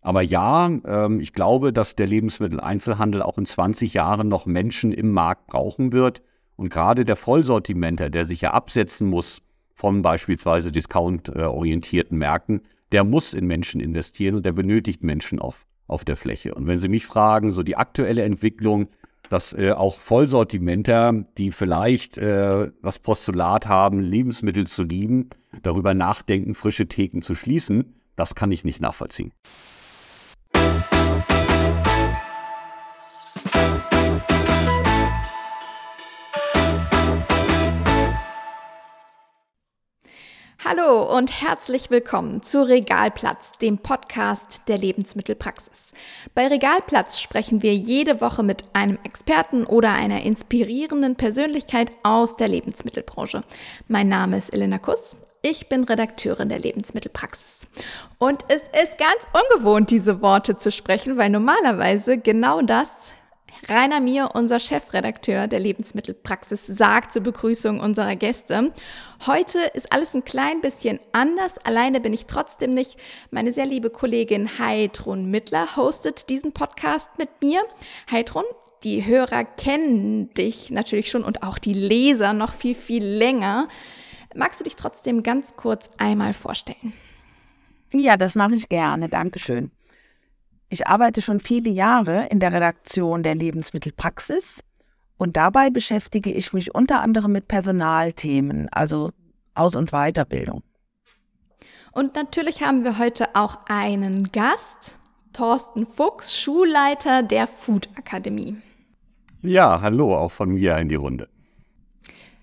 Aber ja, ähm, ich glaube, dass der Lebensmitteleinzelhandel auch in 20 Jahren noch Menschen im Markt brauchen wird. Und gerade der Vollsortimenter, der sich ja absetzen muss von beispielsweise discount-orientierten Märkten, der muss in Menschen investieren und der benötigt Menschen auf, auf der Fläche. Und wenn Sie mich fragen, so die aktuelle Entwicklung, dass äh, auch Vollsortimenter, die vielleicht äh, das Postulat haben, Lebensmittel zu lieben, darüber nachdenken, frische Theken zu schließen, das kann ich nicht nachvollziehen. Hallo und herzlich willkommen zu Regalplatz, dem Podcast der Lebensmittelpraxis. Bei Regalplatz sprechen wir jede Woche mit einem Experten oder einer inspirierenden Persönlichkeit aus der Lebensmittelbranche. Mein Name ist Elena Kuss. Ich bin Redakteurin der Lebensmittelpraxis. Und es ist ganz ungewohnt, diese Worte zu sprechen, weil normalerweise genau das Rainer Mier, unser Chefredakteur der Lebensmittelpraxis, sagt zur Begrüßung unserer Gäste. Heute ist alles ein klein bisschen anders. Alleine bin ich trotzdem nicht. Meine sehr liebe Kollegin Heidrun Mittler hostet diesen Podcast mit mir. Heidrun, die Hörer kennen dich natürlich schon und auch die Leser noch viel, viel länger. Magst du dich trotzdem ganz kurz einmal vorstellen? Ja, das mache ich gerne. Dankeschön. Ich arbeite schon viele Jahre in der Redaktion der Lebensmittelpraxis und dabei beschäftige ich mich unter anderem mit Personalthemen, also Aus- und Weiterbildung. Und natürlich haben wir heute auch einen Gast, Thorsten Fuchs, Schulleiter der Food Akademie. Ja, hallo, auch von mir in die Runde.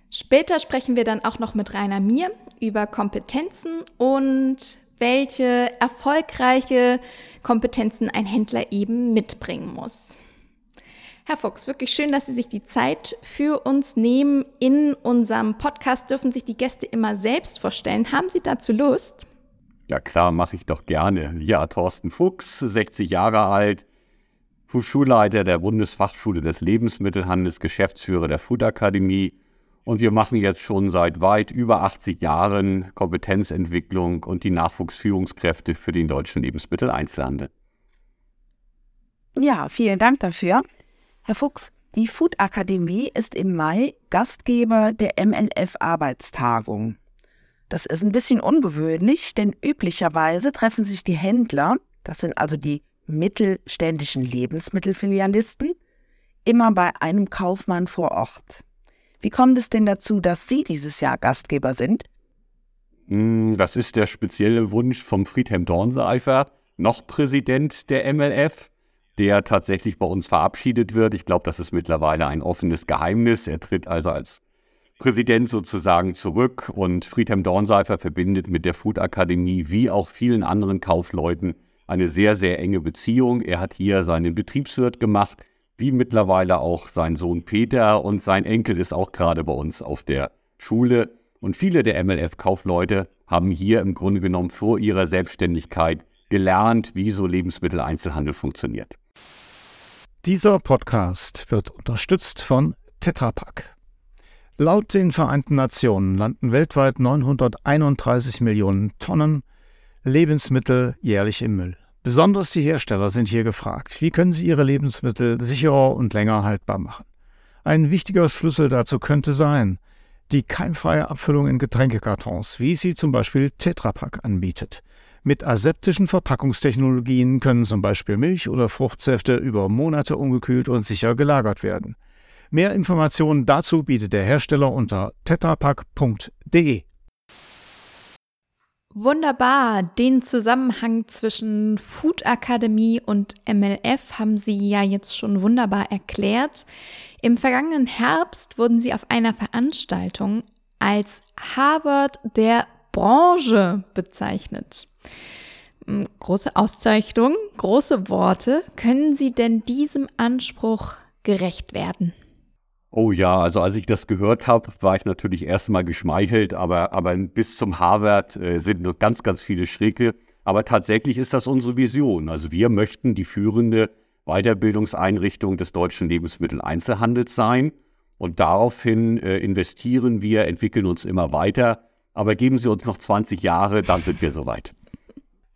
Später sprechen wir dann auch noch mit Rainer Mir über Kompetenzen und welche erfolgreiche Kompetenzen ein Händler eben mitbringen muss. Herr Fuchs, wirklich schön, dass Sie sich die Zeit für uns nehmen. In unserem Podcast dürfen sich die Gäste immer selbst vorstellen. Haben Sie dazu Lust? Ja klar, mache ich doch gerne. Ja, Thorsten Fuchs, 60 Jahre alt, Schulleiter der Bundesfachschule des Lebensmittelhandels, Geschäftsführer der Food Akademie und wir machen jetzt schon seit weit über 80 Jahren Kompetenzentwicklung und die Nachwuchsführungskräfte für den deutschen Lebensmitteleinzelhandel. Ja, vielen Dank dafür. Herr Fuchs, die Food Akademie ist im Mai Gastgeber der MLF Arbeitstagung. Das ist ein bisschen ungewöhnlich, denn üblicherweise treffen sich die Händler, das sind also die mittelständischen Lebensmittelfilialisten, immer bei einem Kaufmann vor Ort. Wie kommt es denn dazu, dass Sie dieses Jahr Gastgeber sind? Hm, das ist der spezielle Wunsch vom Friedhelm Dornseifer, noch Präsident der MLF, der tatsächlich bei uns verabschiedet wird. Ich glaube, das ist mittlerweile ein offenes Geheimnis. Er tritt also als Präsident sozusagen zurück und Friedhelm Dornseifer verbindet mit der Food Akademie wie auch vielen anderen Kaufleuten eine sehr, sehr enge Beziehung. Er hat hier seinen Betriebswirt gemacht wie mittlerweile auch sein Sohn Peter und sein Enkel ist auch gerade bei uns auf der Schule. Und viele der MLF-Kaufleute haben hier im Grunde genommen vor ihrer Selbstständigkeit gelernt, wie so Lebensmitteleinzelhandel funktioniert. Dieser Podcast wird unterstützt von Tetra Pak. Laut den Vereinten Nationen landen weltweit 931 Millionen Tonnen Lebensmittel jährlich im Müll. Besonders die Hersteller sind hier gefragt. Wie können sie ihre Lebensmittel sicherer und länger haltbar machen? Ein wichtiger Schlüssel dazu könnte sein, die keimfreie Abfüllung in Getränkekartons, wie sie zum Beispiel Tetra Pak anbietet. Mit aseptischen Verpackungstechnologien können zum Beispiel Milch oder Fruchtsäfte über Monate ungekühlt und sicher gelagert werden. Mehr Informationen dazu bietet der Hersteller unter tetrapack.de. Wunderbar. Den Zusammenhang zwischen Food Akademie und MLF haben Sie ja jetzt schon wunderbar erklärt. Im vergangenen Herbst wurden Sie auf einer Veranstaltung als Harvard der Branche bezeichnet. Hm, große Auszeichnung, große Worte. Können Sie denn diesem Anspruch gerecht werden? Oh ja, also als ich das gehört habe, war ich natürlich erstmal geschmeichelt, aber, aber bis zum Harvard äh, sind noch ganz, ganz viele Schräge. Aber tatsächlich ist das unsere Vision. Also wir möchten die führende Weiterbildungseinrichtung des deutschen Lebensmitteleinzelhandels sein. Und daraufhin äh, investieren wir, entwickeln uns immer weiter. Aber geben Sie uns noch 20 Jahre, dann sind wir soweit.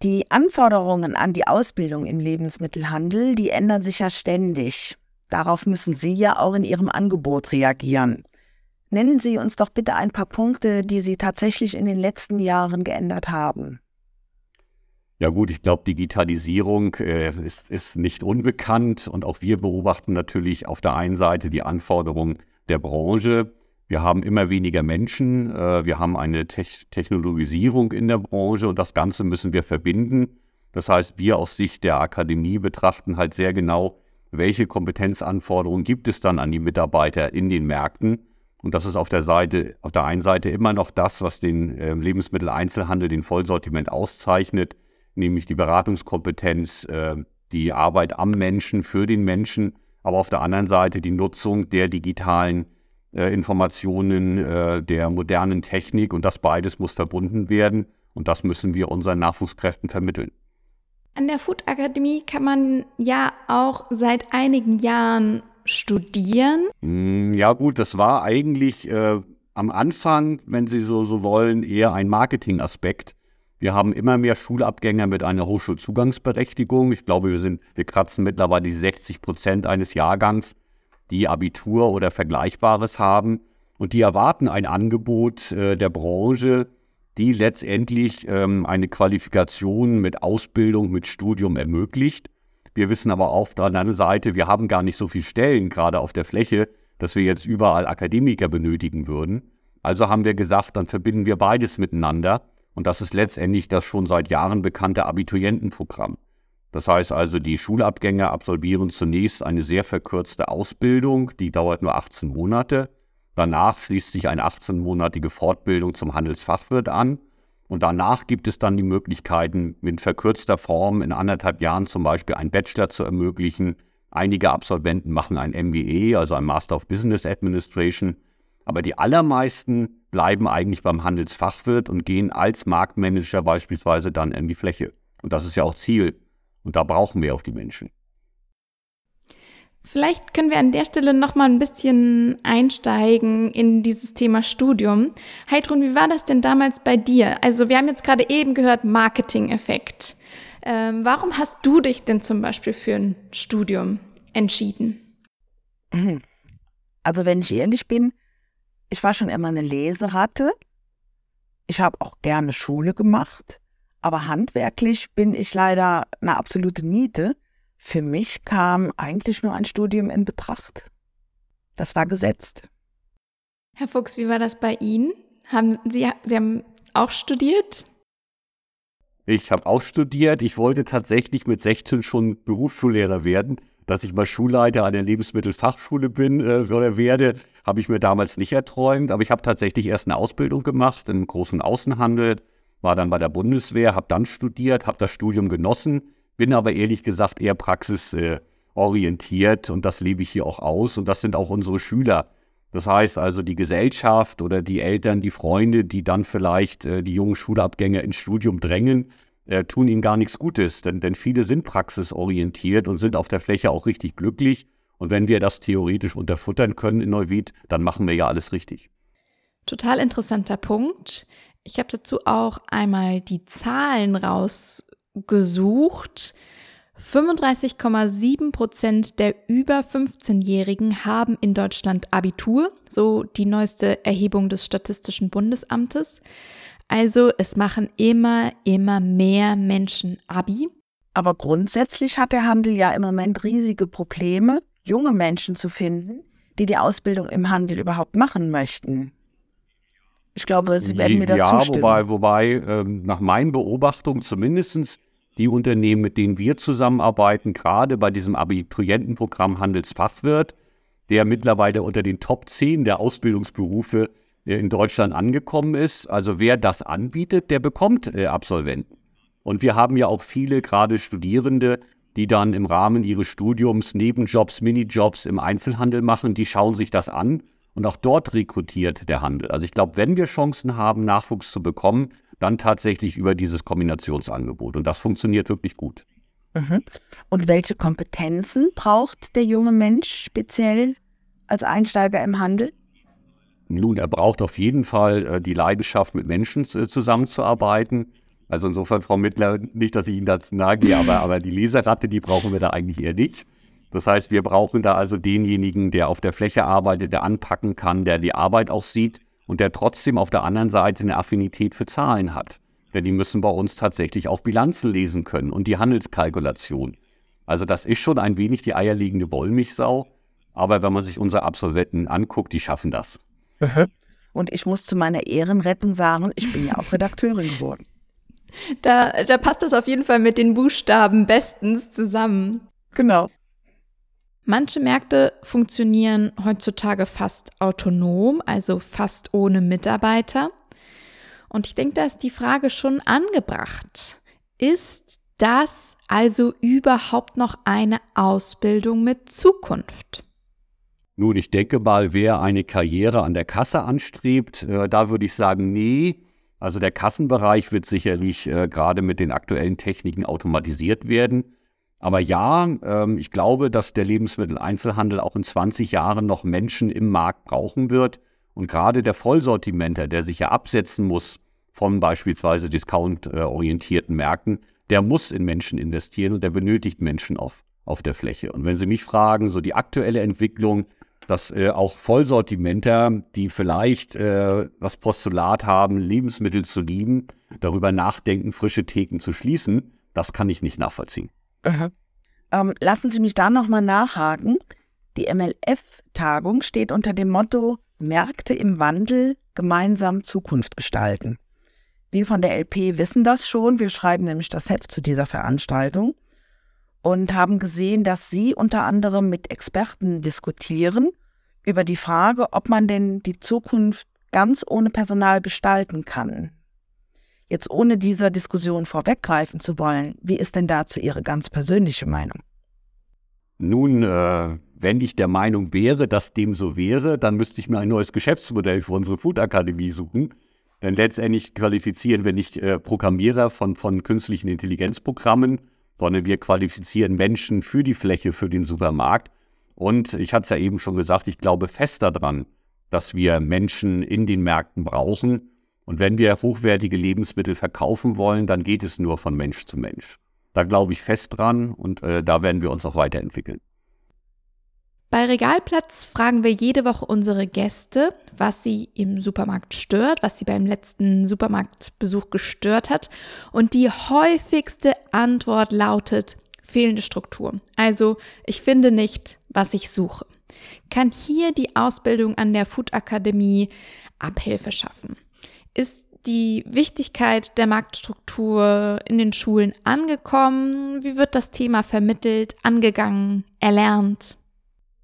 Die Anforderungen an die Ausbildung im Lebensmittelhandel, die ändern sich ja ständig. Darauf müssen Sie ja auch in Ihrem Angebot reagieren. Nennen Sie uns doch bitte ein paar Punkte, die Sie tatsächlich in den letzten Jahren geändert haben. Ja gut, ich glaube, Digitalisierung äh, ist, ist nicht unbekannt und auch wir beobachten natürlich auf der einen Seite die Anforderungen der Branche. Wir haben immer weniger Menschen, äh, wir haben eine Te Technologisierung in der Branche und das Ganze müssen wir verbinden. Das heißt, wir aus Sicht der Akademie betrachten halt sehr genau, welche Kompetenzanforderungen gibt es dann an die Mitarbeiter in den Märkten. Und das ist auf der Seite, auf der einen Seite immer noch das, was den äh, Lebensmitteleinzelhandel, den Vollsortiment auszeichnet nämlich die Beratungskompetenz, äh, die Arbeit am Menschen, für den Menschen, aber auf der anderen Seite die Nutzung der digitalen äh, Informationen, äh, der modernen Technik und das beides muss verbunden werden und das müssen wir unseren Nachwuchskräften vermitteln. An der Food Akademie kann man ja auch seit einigen Jahren studieren. Hm, ja gut, das war eigentlich äh, am Anfang, wenn Sie so, so wollen, eher ein Marketingaspekt. Wir haben immer mehr Schulabgänger mit einer Hochschulzugangsberechtigung. Ich glaube, wir sind, wir kratzen mittlerweile die 60 Prozent eines Jahrgangs, die Abitur oder Vergleichbares haben. Und die erwarten ein Angebot äh, der Branche, die letztendlich ähm, eine Qualifikation mit Ausbildung, mit Studium ermöglicht. Wir wissen aber auf der anderen Seite, wir haben gar nicht so viele Stellen gerade auf der Fläche, dass wir jetzt überall Akademiker benötigen würden. Also haben wir gesagt, dann verbinden wir beides miteinander und das ist letztendlich das schon seit Jahren bekannte Abiturientenprogramm. Das heißt also, die Schulabgänger absolvieren zunächst eine sehr verkürzte Ausbildung, die dauert nur 18 Monate. Danach schließt sich eine 18-monatige Fortbildung zum Handelsfachwirt an. Und danach gibt es dann die Möglichkeiten, mit verkürzter Form in anderthalb Jahren zum Beispiel einen Bachelor zu ermöglichen. Einige Absolventen machen ein MBA, also ein Master of Business Administration. Aber die allermeisten bleiben eigentlich beim Handelsfachwirt und gehen als Marktmanager beispielsweise dann in die Fläche. Und das ist ja auch Ziel. Und da brauchen wir auch die Menschen. Vielleicht können wir an der Stelle noch mal ein bisschen einsteigen in dieses Thema Studium. Heidrun, wie war das denn damals bei dir? Also wir haben jetzt gerade eben gehört Marketing-Effekt. Ähm, warum hast du dich denn zum Beispiel für ein Studium entschieden? Also wenn ich ehrlich bin, ich war schon immer eine Leseratte. Ich habe auch gerne Schule gemacht, aber handwerklich bin ich leider eine absolute Niete. Für mich kam eigentlich nur ein Studium in Betracht. Das war gesetzt. Herr Fuchs, wie war das bei Ihnen? Haben Sie, Sie haben auch studiert? Ich habe auch studiert. Ich wollte tatsächlich mit 16 schon Berufsschullehrer werden dass ich mal Schulleiter an der Lebensmittelfachschule bin äh, oder werde, habe ich mir damals nicht erträumt. Aber ich habe tatsächlich erst eine Ausbildung gemacht im großen Außenhandel, war dann bei der Bundeswehr, habe dann studiert, habe das Studium genossen, bin aber ehrlich gesagt eher praxisorientiert und das lebe ich hier auch aus und das sind auch unsere Schüler. Das heißt also die Gesellschaft oder die Eltern, die Freunde, die dann vielleicht äh, die jungen Schulabgänger ins Studium drängen, äh, tun ihnen gar nichts Gutes, denn, denn viele sind praxisorientiert und sind auf der Fläche auch richtig glücklich. Und wenn wir das theoretisch unterfuttern können in Neuwied, dann machen wir ja alles richtig. Total interessanter Punkt. Ich habe dazu auch einmal die Zahlen rausgesucht. 35,7 Prozent der über 15-Jährigen haben in Deutschland Abitur, so die neueste Erhebung des Statistischen Bundesamtes. Also es machen immer, immer mehr Menschen Abi. Aber grundsätzlich hat der Handel ja im Moment riesige Probleme, junge Menschen zu finden, die die Ausbildung im Handel überhaupt machen möchten. Ich glaube, Sie werden mir dazu ja, stimmen. wobei, wobei ähm, nach meinen Beobachtungen zumindest die Unternehmen, mit denen wir zusammenarbeiten, gerade bei diesem Abiturientenprogramm Handelsfachwirt, der mittlerweile unter den Top 10 der Ausbildungsberufe in Deutschland angekommen ist. Also wer das anbietet, der bekommt äh, Absolventen. Und wir haben ja auch viele, gerade Studierende, die dann im Rahmen ihres Studiums Nebenjobs, Minijobs im Einzelhandel machen, die schauen sich das an und auch dort rekrutiert der Handel. Also ich glaube, wenn wir Chancen haben, Nachwuchs zu bekommen, dann tatsächlich über dieses Kombinationsangebot. Und das funktioniert wirklich gut. Mhm. Und welche Kompetenzen braucht der junge Mensch speziell als Einsteiger im Handel? Nun, er braucht auf jeden Fall äh, die Leidenschaft, mit Menschen zusammenzuarbeiten. Also insofern, Frau Mittler, nicht, dass ich Ihnen dazu nahe gehe, aber, aber die Leseratte, die brauchen wir da eigentlich eher nicht. Das heißt, wir brauchen da also denjenigen, der auf der Fläche arbeitet, der anpacken kann, der die Arbeit auch sieht und der trotzdem auf der anderen Seite eine Affinität für Zahlen hat. Denn die müssen bei uns tatsächlich auch Bilanzen lesen können und die Handelskalkulation. Also das ist schon ein wenig die eierlegende Wollmilchsau. Aber wenn man sich unsere Absolventen anguckt, die schaffen das. Und ich muss zu meiner Ehrenrettung sagen, ich bin ja auch Redakteurin geworden. Da, da passt das auf jeden Fall mit den Buchstaben bestens zusammen. Genau. Manche Märkte funktionieren heutzutage fast autonom, also fast ohne Mitarbeiter. Und ich denke, da ist die Frage schon angebracht. Ist das also überhaupt noch eine Ausbildung mit Zukunft? Nun, ich denke mal, wer eine Karriere an der Kasse anstrebt, äh, da würde ich sagen, nee. Also der Kassenbereich wird sicherlich äh, gerade mit den aktuellen Techniken automatisiert werden. Aber ja, ähm, ich glaube, dass der Lebensmitteleinzelhandel auch in 20 Jahren noch Menschen im Markt brauchen wird. Und gerade der Vollsortimenter, der sich ja absetzen muss von beispielsweise discount-orientierten Märkten, der muss in Menschen investieren und der benötigt Menschen auf, auf der Fläche. Und wenn Sie mich fragen, so die aktuelle Entwicklung, dass äh, auch Vollsortimenter, die vielleicht äh, das Postulat haben, Lebensmittel zu lieben, darüber nachdenken, frische Theken zu schließen, das kann ich nicht nachvollziehen. Ähm, lassen Sie mich da nochmal nachhaken. Die MLF-Tagung steht unter dem Motto Märkte im Wandel, gemeinsam Zukunft gestalten. Wir von der LP wissen das schon. Wir schreiben nämlich das Heft zu dieser Veranstaltung und haben gesehen, dass Sie unter anderem mit Experten diskutieren über die Frage, ob man denn die Zukunft ganz ohne Personal gestalten kann. Jetzt ohne dieser Diskussion vorweggreifen zu wollen, wie ist denn dazu Ihre ganz persönliche Meinung? Nun, äh, wenn ich der Meinung wäre, dass dem so wäre, dann müsste ich mir ein neues Geschäftsmodell für unsere Food Akademie suchen. Denn letztendlich qualifizieren wir nicht äh, Programmierer von, von künstlichen Intelligenzprogrammen, sondern wir qualifizieren Menschen für die Fläche, für den Supermarkt. Und ich hatte es ja eben schon gesagt, ich glaube fest daran, dass wir Menschen in den Märkten brauchen und wenn wir hochwertige Lebensmittel verkaufen wollen, dann geht es nur von Mensch zu Mensch. Da glaube ich fest dran und äh, da werden wir uns auch weiterentwickeln. Bei Regalplatz fragen wir jede Woche unsere Gäste, was sie im Supermarkt stört, was sie beim letzten Supermarktbesuch gestört hat. Und die häufigste Antwort lautet fehlende Struktur. Also ich finde nicht, was ich suche. Kann hier die Ausbildung an der Food Akademie Abhilfe schaffen? Ist die Wichtigkeit der Marktstruktur in den Schulen angekommen? Wie wird das Thema vermittelt, angegangen, erlernt?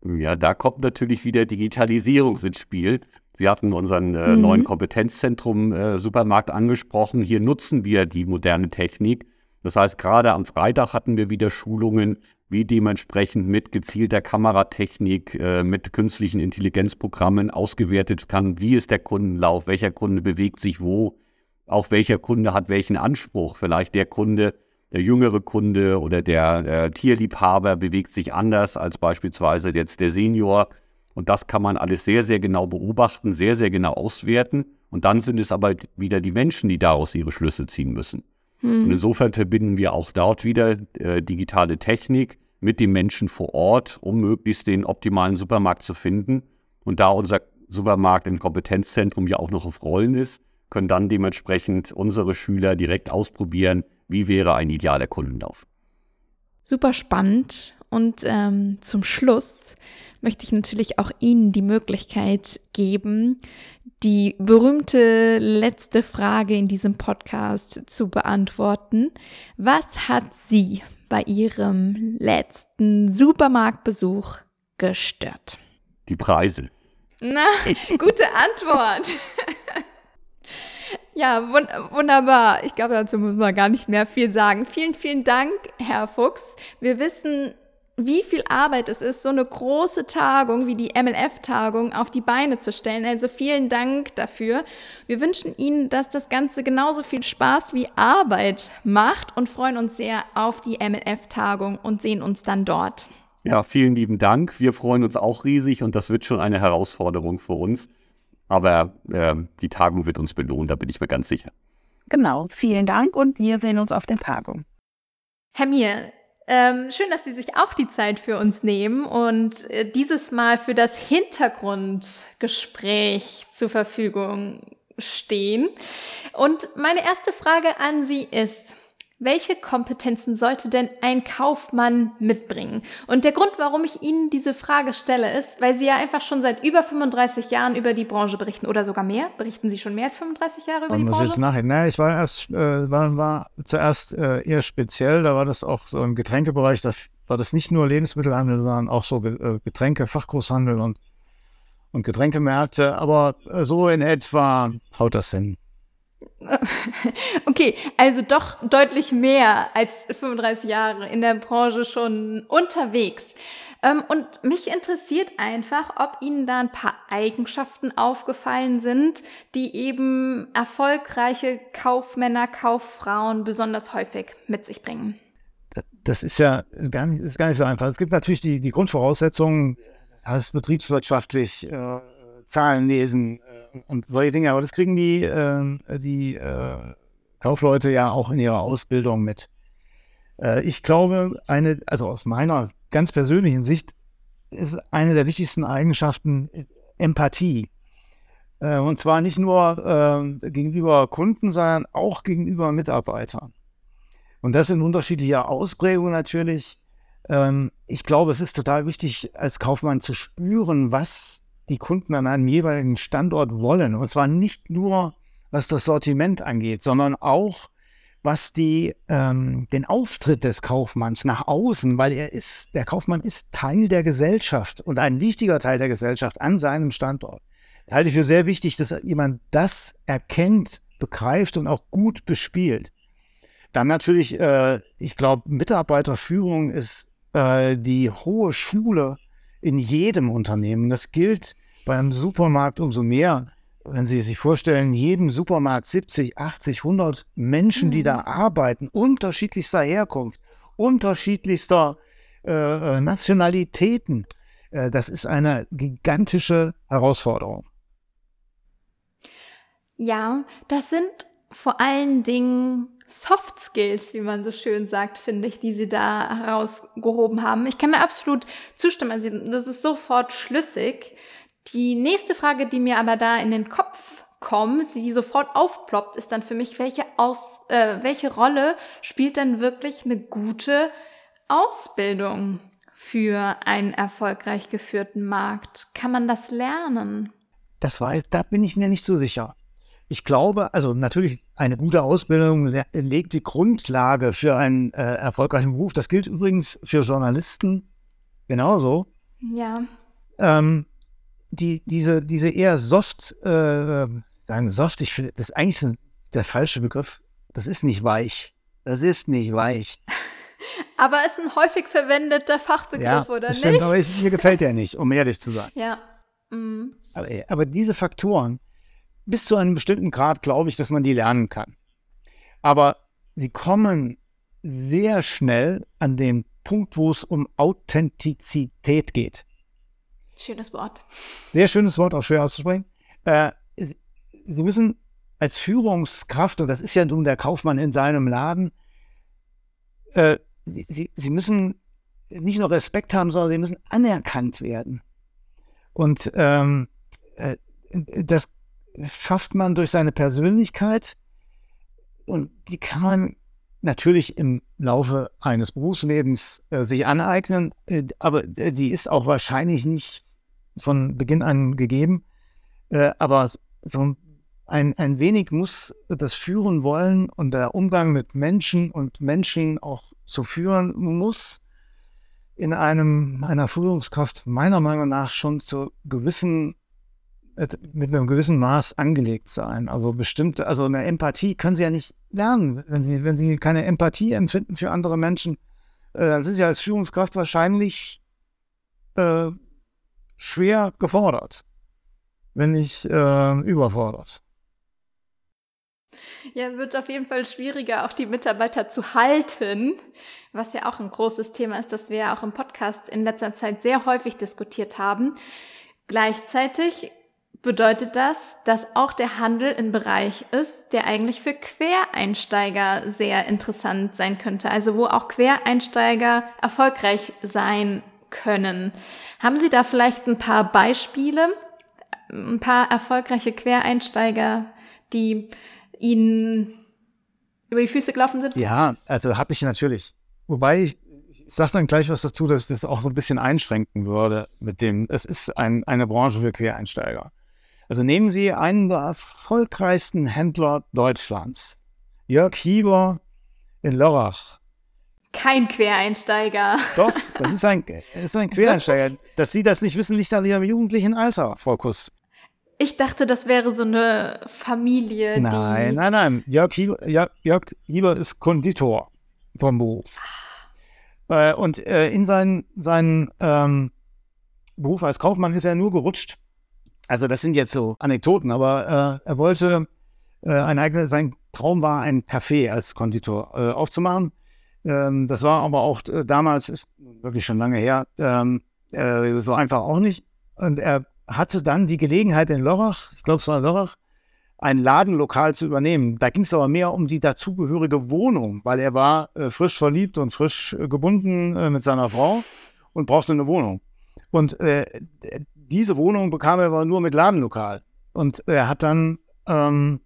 Ja, da kommt natürlich wieder Digitalisierung ins Spiel. Sie hatten unseren äh, mhm. neuen Kompetenzzentrum äh, Supermarkt angesprochen. Hier nutzen wir die moderne Technik. Das heißt, gerade am Freitag hatten wir wieder Schulungen, wie dementsprechend mit gezielter Kameratechnik, äh, mit künstlichen Intelligenzprogrammen ausgewertet kann, wie ist der Kundenlauf, welcher Kunde bewegt sich wo, auch welcher Kunde hat welchen Anspruch. Vielleicht der Kunde, der jüngere Kunde oder der, der Tierliebhaber bewegt sich anders als beispielsweise jetzt der Senior. Und das kann man alles sehr, sehr genau beobachten, sehr, sehr genau auswerten. Und dann sind es aber wieder die Menschen, die daraus ihre Schlüsse ziehen müssen. Und insofern verbinden wir auch dort wieder äh, digitale Technik mit dem Menschen vor Ort, um möglichst den optimalen Supermarkt zu finden. Und da unser Supermarkt im Kompetenzzentrum ja auch noch auf Rollen ist, können dann dementsprechend unsere Schüler direkt ausprobieren, wie wäre ein idealer Kundenlauf. Super spannend. Und ähm, zum Schluss möchte ich natürlich auch Ihnen die Möglichkeit geben, die berühmte letzte Frage in diesem Podcast zu beantworten. Was hat Sie bei Ihrem letzten Supermarktbesuch gestört? Die Preise. Na, gute Antwort. ja, wun wunderbar. Ich glaube, dazu muss man gar nicht mehr viel sagen. Vielen, vielen Dank, Herr Fuchs. Wir wissen wie viel Arbeit es ist, so eine große Tagung wie die MLF-Tagung auf die Beine zu stellen. Also vielen Dank dafür. Wir wünschen Ihnen, dass das Ganze genauso viel Spaß wie Arbeit macht und freuen uns sehr auf die MLF-Tagung und sehen uns dann dort. Ja, vielen lieben Dank. Wir freuen uns auch riesig und das wird schon eine Herausforderung für uns. Aber äh, die Tagung wird uns belohnen, da bin ich mir ganz sicher. Genau, vielen Dank und wir sehen uns auf der Tagung. Herr Mier, ähm, schön, dass Sie sich auch die Zeit für uns nehmen und äh, dieses Mal für das Hintergrundgespräch zur Verfügung stehen. Und meine erste Frage an Sie ist, welche Kompetenzen sollte denn ein Kaufmann mitbringen? Und der Grund, warum ich Ihnen diese Frage stelle, ist, weil Sie ja einfach schon seit über 35 Jahren über die Branche berichten oder sogar mehr. Berichten Sie schon mehr als 35 Jahre über Man die muss Branche? jetzt nachher. Naja, ich war erst, äh, war, war zuerst äh, eher speziell. Da war das auch so im Getränkebereich. Da war das nicht nur Lebensmittelhandel, sondern auch so äh, Getränke, Fachgroßhandel und, und Getränkemärkte. Aber äh, so in etwa haut das hin. Okay, also doch deutlich mehr als 35 Jahre in der Branche schon unterwegs. Ähm, und mich interessiert einfach, ob Ihnen da ein paar Eigenschaften aufgefallen sind, die eben erfolgreiche Kaufmänner, Kauffrauen besonders häufig mit sich bringen. Das ist ja gar nicht, ist gar nicht so einfach. Es gibt natürlich die, die Grundvoraussetzungen, das heißt betriebswirtschaftlich, äh, Zahlen lesen äh, und solche Dinge, aber das kriegen die, äh, die äh, Kaufleute ja auch in ihrer Ausbildung mit. Äh, ich glaube, eine, also aus meiner ganz persönlichen Sicht, ist eine der wichtigsten Eigenschaften äh, Empathie. Äh, und zwar nicht nur gegenüber Kunden, sondern auch gegenüber Mitarbeitern. Und das in unterschiedlicher Ausprägung natürlich. Ähm, ich glaube, es ist total wichtig, als Kaufmann zu spüren, was die Kunden an einem jeweiligen Standort wollen. Und zwar nicht nur, was das Sortiment angeht, sondern auch, was die, ähm, den Auftritt des Kaufmanns nach außen, weil er ist, der Kaufmann ist Teil der Gesellschaft und ein wichtiger Teil der Gesellschaft an seinem Standort. Das halte ich für sehr wichtig, dass jemand das erkennt, begreift und auch gut bespielt. Dann natürlich, äh, ich glaube, Mitarbeiterführung ist äh, die hohe Schule in jedem Unternehmen. Das gilt beim Supermarkt umso mehr. Wenn Sie sich vorstellen, in jedem Supermarkt 70, 80, 100 Menschen, mhm. die da arbeiten, unterschiedlichster Herkunft, unterschiedlichster äh, äh, Nationalitäten. Äh, das ist eine gigantische Herausforderung. Ja, das sind vor allen Dingen Soft Skills, wie man so schön sagt, finde ich, die sie da herausgehoben haben. Ich kann da absolut zustimmen. Also das ist sofort schlüssig. Die nächste Frage, die mir aber da in den Kopf kommt, die sofort aufploppt, ist dann für mich, welche, Aus, äh, welche Rolle spielt dann wirklich eine gute Ausbildung für einen erfolgreich geführten Markt? Kann man das lernen? Das weiß, da bin ich mir nicht so sicher. Ich glaube, also natürlich eine gute Ausbildung legt die Grundlage für einen äh, erfolgreichen Beruf. Das gilt übrigens für Journalisten genauso. Ja. Ähm, die, diese, diese eher soft, äh, sagen soft, ich finde, das ist eigentlich der falsche Begriff. Das ist nicht weich. Das ist nicht weich. Aber es ist ein häufig verwendeter Fachbegriff, ja, oder das nicht? Stimmt, aber es, mir gefällt der nicht, um ehrlich zu sein. Ja. Mhm. Aber, aber diese Faktoren, bis zu einem bestimmten Grad glaube ich, dass man die lernen kann. Aber sie kommen sehr schnell an den Punkt, wo es um Authentizität geht. Schönes Wort. Sehr schönes Wort, auch schwer auszusprechen. Äh, Sie müssen als Führungskraft, und das ist ja nun der Kaufmann in seinem Laden, äh, Sie, Sie, Sie müssen nicht nur Respekt haben, sondern Sie müssen anerkannt werden. Und ähm, äh, das schafft man durch seine Persönlichkeit und die kann man natürlich im Laufe eines Berufslebens äh, sich aneignen, äh, aber äh, die ist auch wahrscheinlich nicht von Beginn an gegeben. Äh, aber so ein, ein wenig muss das Führen wollen und der Umgang mit Menschen und Menschen auch zu führen muss in einem einer Führungskraft meiner Meinung nach schon zu gewissen mit einem gewissen Maß angelegt sein. Also bestimmte, also eine Empathie können Sie ja nicht lernen. Wenn Sie, wenn Sie keine Empathie empfinden für andere Menschen, äh, dann sind Sie als Führungskraft wahrscheinlich äh, schwer gefordert, wenn nicht äh, überfordert. Ja, wird auf jeden Fall schwieriger, auch die Mitarbeiter zu halten, was ja auch ein großes Thema ist, das wir ja auch im Podcast in letzter Zeit sehr häufig diskutiert haben. Gleichzeitig bedeutet das, dass auch der Handel ein Bereich ist, der eigentlich für Quereinsteiger sehr interessant sein könnte. Also wo auch Quereinsteiger erfolgreich sein können. Haben Sie da vielleicht ein paar Beispiele, ein paar erfolgreiche Quereinsteiger, die Ihnen über die Füße gelaufen sind? Ja, also habe ich natürlich. Wobei ich, ich sage dann gleich was dazu, dass ich das auch so ein bisschen einschränken würde mit dem, es ist ein, eine Branche für Quereinsteiger. Also nehmen Sie einen der erfolgreichsten Händler Deutschlands, Jörg Hieber in Lörrach. Kein Quereinsteiger. Doch, das ist ein, das ist ein Quereinsteiger. Dass Sie das nicht wissen, liegt an Ihrem jugendlichen Alter, Frau Kuss. Ich dachte, das wäre so eine Familie. Nein, nein, nein. Jörg Hieber, Jörg, Jörg Hieber ist Konditor vom Beruf. Ah. Äh, und äh, in seinen, seinen ähm, Beruf als Kaufmann ist er nur gerutscht also das sind jetzt so Anekdoten, aber äh, er wollte äh, ein eigenes, sein Traum war, ein Café als Konditor äh, aufzumachen. Ähm, das war aber auch äh, damals, ist wirklich schon lange her, ähm, äh, so einfach auch nicht. Und er hatte dann die Gelegenheit in Lörrach, ich glaube es war Lörrach, ein Ladenlokal zu übernehmen. Da ging es aber mehr um die dazugehörige Wohnung, weil er war äh, frisch verliebt und frisch gebunden mit seiner Frau und brauchte eine Wohnung. Und diese Wohnung bekam er aber nur mit Ladenlokal. Und er hat dann, ähm,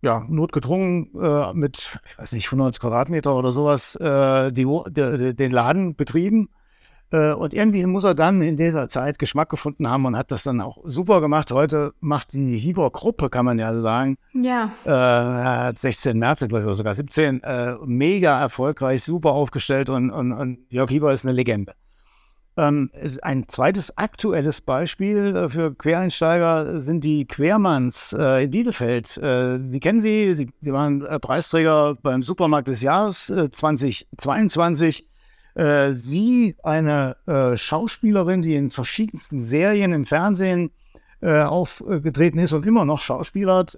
ja, notgedrungen äh, mit, ich weiß nicht, 100 Quadratmeter oder sowas, äh, die, de, den Laden betrieben. Äh, und irgendwie muss er dann in dieser Zeit Geschmack gefunden haben und hat das dann auch super gemacht. Heute macht die Hieber-Gruppe, kann man ja sagen. Ja. Äh, er hat 16 Märkte, glaube ich, oder sogar 17. Äh, mega erfolgreich, super aufgestellt und, und, und Jörg Hieber ist eine Legende. Ähm, ein zweites aktuelles Beispiel äh, für Quereinsteiger sind die Quermanns äh, in Bielefeld. Äh, Sie kennen sie, sie, sie waren Preisträger beim Supermarkt des Jahres 2022. Äh, sie, eine Schauspielerin, die in verschiedensten Serien im Fernsehen aufgetreten ist und immer noch Schauspielert,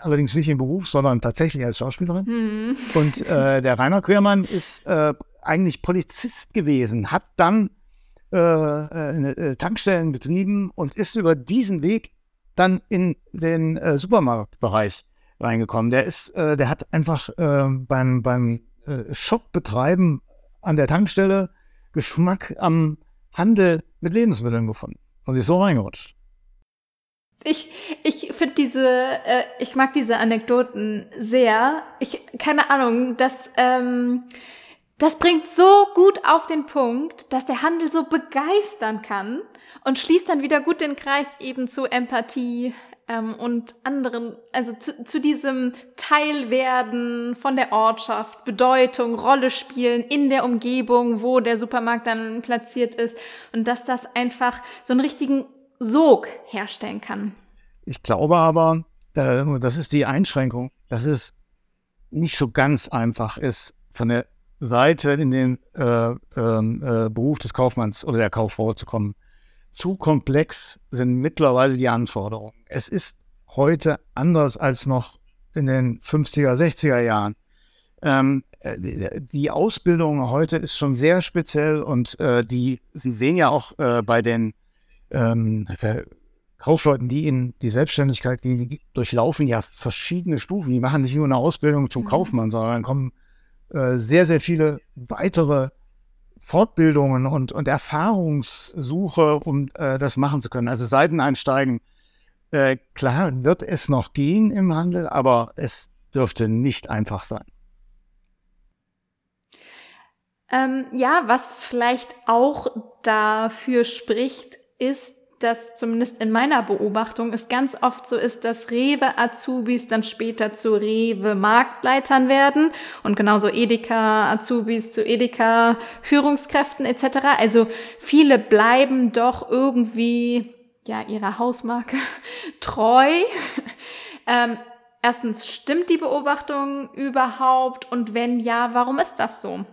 allerdings nicht im Beruf, sondern tatsächlich als Schauspielerin. Mhm. Und der Rainer Quermann ist eigentlich Polizist gewesen, hat dann äh, äh, äh, Tankstellen betrieben und ist über diesen Weg dann in den äh, Supermarktbereich reingekommen. Der ist, äh, der hat einfach äh, beim, beim Shopbetreiben an der Tankstelle Geschmack am Handel mit Lebensmitteln gefunden und ist so reingerutscht. Ich, ich finde diese, äh, ich mag diese Anekdoten sehr. Ich, keine Ahnung, dass, ähm, das bringt so gut auf den Punkt, dass der Handel so begeistern kann und schließt dann wieder gut den Kreis eben zu Empathie ähm, und anderen, also zu, zu diesem Teilwerden von der Ortschaft, Bedeutung, Rolle spielen in der Umgebung, wo der Supermarkt dann platziert ist und dass das einfach so einen richtigen Sog herstellen kann. Ich glaube aber, äh, das ist die Einschränkung, dass es nicht so ganz einfach ist, von der Seite in den äh, ähm, äh, Beruf des Kaufmanns oder der Kauffrau zu kommen. Zu komplex sind mittlerweile die Anforderungen. Es ist heute anders als noch in den 50er, 60er Jahren. Ähm, äh, die Ausbildung heute ist schon sehr speziell und äh, die, Sie sehen ja auch äh, bei den ähm, Kaufleuten, die in die Selbstständigkeit gehen, die durchlaufen ja verschiedene Stufen. Die machen nicht nur eine Ausbildung zum mhm. Kaufmann, sondern kommen äh, sehr, sehr viele weitere Fortbildungen und, und Erfahrungssuche, um äh, das machen zu können. Also Seiteneinsteigen, äh, klar wird es noch gehen im Handel, aber es dürfte nicht einfach sein. Ähm, ja, was vielleicht auch dafür spricht, ist, dass zumindest in meiner Beobachtung es ganz oft so ist, dass Rewe-Azubis dann später zu Rewe-Marktleitern werden und genauso Edeka-Azubis zu Edeka-Führungskräften etc. Also viele bleiben doch irgendwie ja ihrer Hausmarke treu. ähm, erstens, stimmt die Beobachtung überhaupt? Und wenn ja, warum ist das so?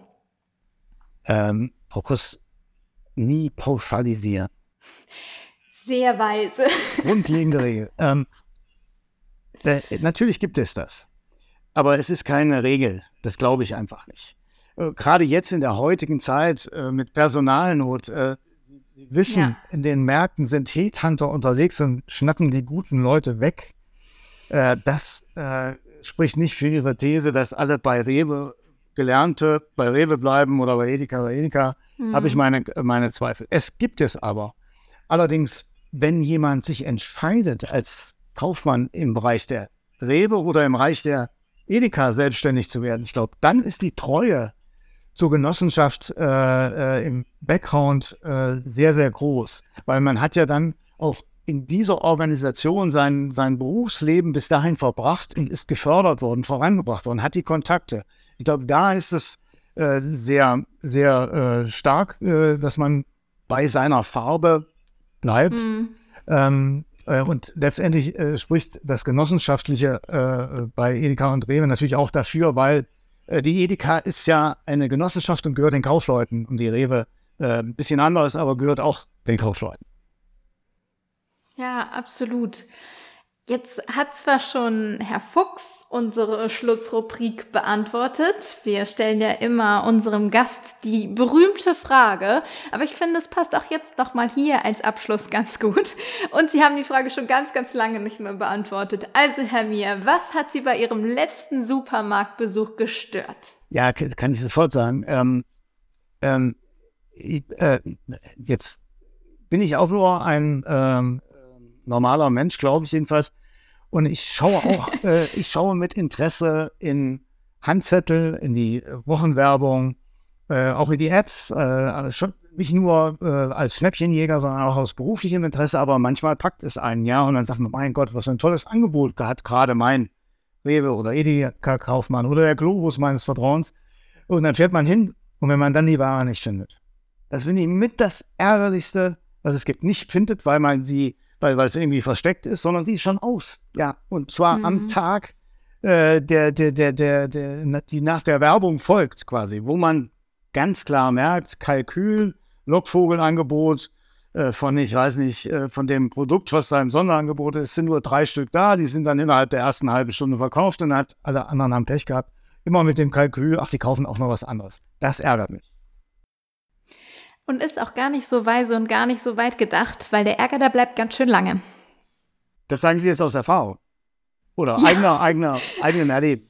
Ähm, Fokus nie pauschalisieren. Sehr weise. Grundlegende Regel. Ähm, äh, natürlich gibt es das. Aber es ist keine Regel. Das glaube ich einfach nicht. Äh, Gerade jetzt in der heutigen Zeit äh, mit Personalnot. Äh, Sie, wissen, ja. in den Märkten sind Headhunter unterwegs und schnappen die guten Leute weg. Äh, das äh, spricht nicht für ihre These, dass alle bei Rewe Gelernte bei Rewe bleiben oder bei Edeka oder Edeka, mhm. habe ich meine, meine Zweifel. Es gibt es aber. Allerdings, wenn jemand sich entscheidet, als Kaufmann im Bereich der Rewe oder im Bereich der Edeka selbstständig zu werden, ich glaube, dann ist die Treue zur Genossenschaft äh, äh, im Background äh, sehr, sehr groß, weil man hat ja dann auch in dieser Organisation sein, sein Berufsleben bis dahin verbracht und ist gefördert worden, vorangebracht worden, hat die Kontakte. Ich glaube, da ist es äh, sehr, sehr äh, stark, äh, dass man bei seiner Farbe bleibt. Mhm. Ähm, äh, und letztendlich äh, spricht das Genossenschaftliche äh, bei Edeka und Rewe natürlich auch dafür, weil die Edeka ist ja eine Genossenschaft und gehört den Kaufleuten und die Rewe ein bisschen anders, aber gehört auch den Kaufleuten. Ja, absolut. Jetzt hat zwar schon Herr Fuchs unsere Schlussrubrik beantwortet. Wir stellen ja immer unserem Gast die berühmte Frage, aber ich finde, es passt auch jetzt nochmal hier als Abschluss ganz gut. Und Sie haben die Frage schon ganz, ganz lange nicht mehr beantwortet. Also, Herr Mier, was hat Sie bei Ihrem letzten Supermarktbesuch gestört? Ja, kann ich sofort sagen. Ähm, ähm, äh, jetzt bin ich auch nur ein ähm, normaler Mensch, glaube ich jedenfalls. Und ich schaue auch, äh, ich schaue mit Interesse in Handzettel, in die Wochenwerbung, äh, auch in die Apps, äh, nicht nur äh, als Schnäppchenjäger, sondern auch aus beruflichem Interesse, aber manchmal packt es einen, ja, und dann sagt man, mein Gott, was ein tolles Angebot hat gerade mein Rewe oder Edeka-Kaufmann oder der Globus meines Vertrauens. Und dann fährt man hin und wenn man dann die Ware nicht findet. Das finde ich mit das Ärgerlichste, was es gibt. Nicht findet, weil man sie weil, weil es irgendwie versteckt ist, sondern sie ist schon aus. Ja, und zwar mhm. am Tag, äh, der, der, der, der, der, die nach der Werbung folgt quasi, wo man ganz klar merkt, Kalkül, Lockvogelangebot äh, von, ich weiß nicht, äh, von dem Produkt, was da im Sonderangebot ist, sind nur drei Stück da, die sind dann innerhalb der ersten halben Stunde verkauft und hat, alle anderen haben Pech gehabt. Immer mit dem Kalkül, ach, die kaufen auch noch was anderes. Das ärgert mich. Und ist auch gar nicht so weise und gar nicht so weit gedacht, weil der Ärger, da bleibt ganz schön lange. Das sagen Sie jetzt aus Erfahrung. Oder ja. eigener, eigener, eigenen Erleben.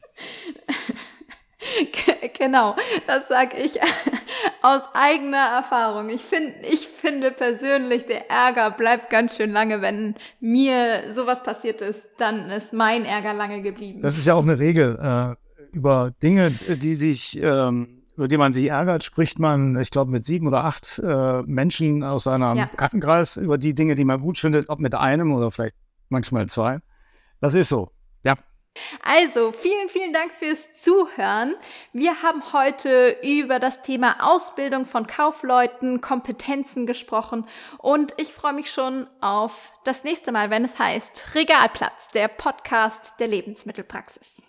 genau, das sage ich aus eigener Erfahrung. Ich, find, ich finde persönlich, der Ärger bleibt ganz schön lange. Wenn mir sowas passiert ist, dann ist mein Ärger lange geblieben. Das ist ja auch eine Regel. Äh, über Dinge, die sich ähm, über die man sich ärgert, spricht man, ich glaube, mit sieben oder acht äh, Menschen aus seinem ja. Kartenkreis über die Dinge, die man gut findet, ob mit einem oder vielleicht manchmal zwei. Das ist so, ja. Also, vielen, vielen Dank fürs Zuhören. Wir haben heute über das Thema Ausbildung von Kaufleuten, Kompetenzen gesprochen und ich freue mich schon auf das nächste Mal, wenn es heißt Regalplatz, der Podcast der Lebensmittelpraxis.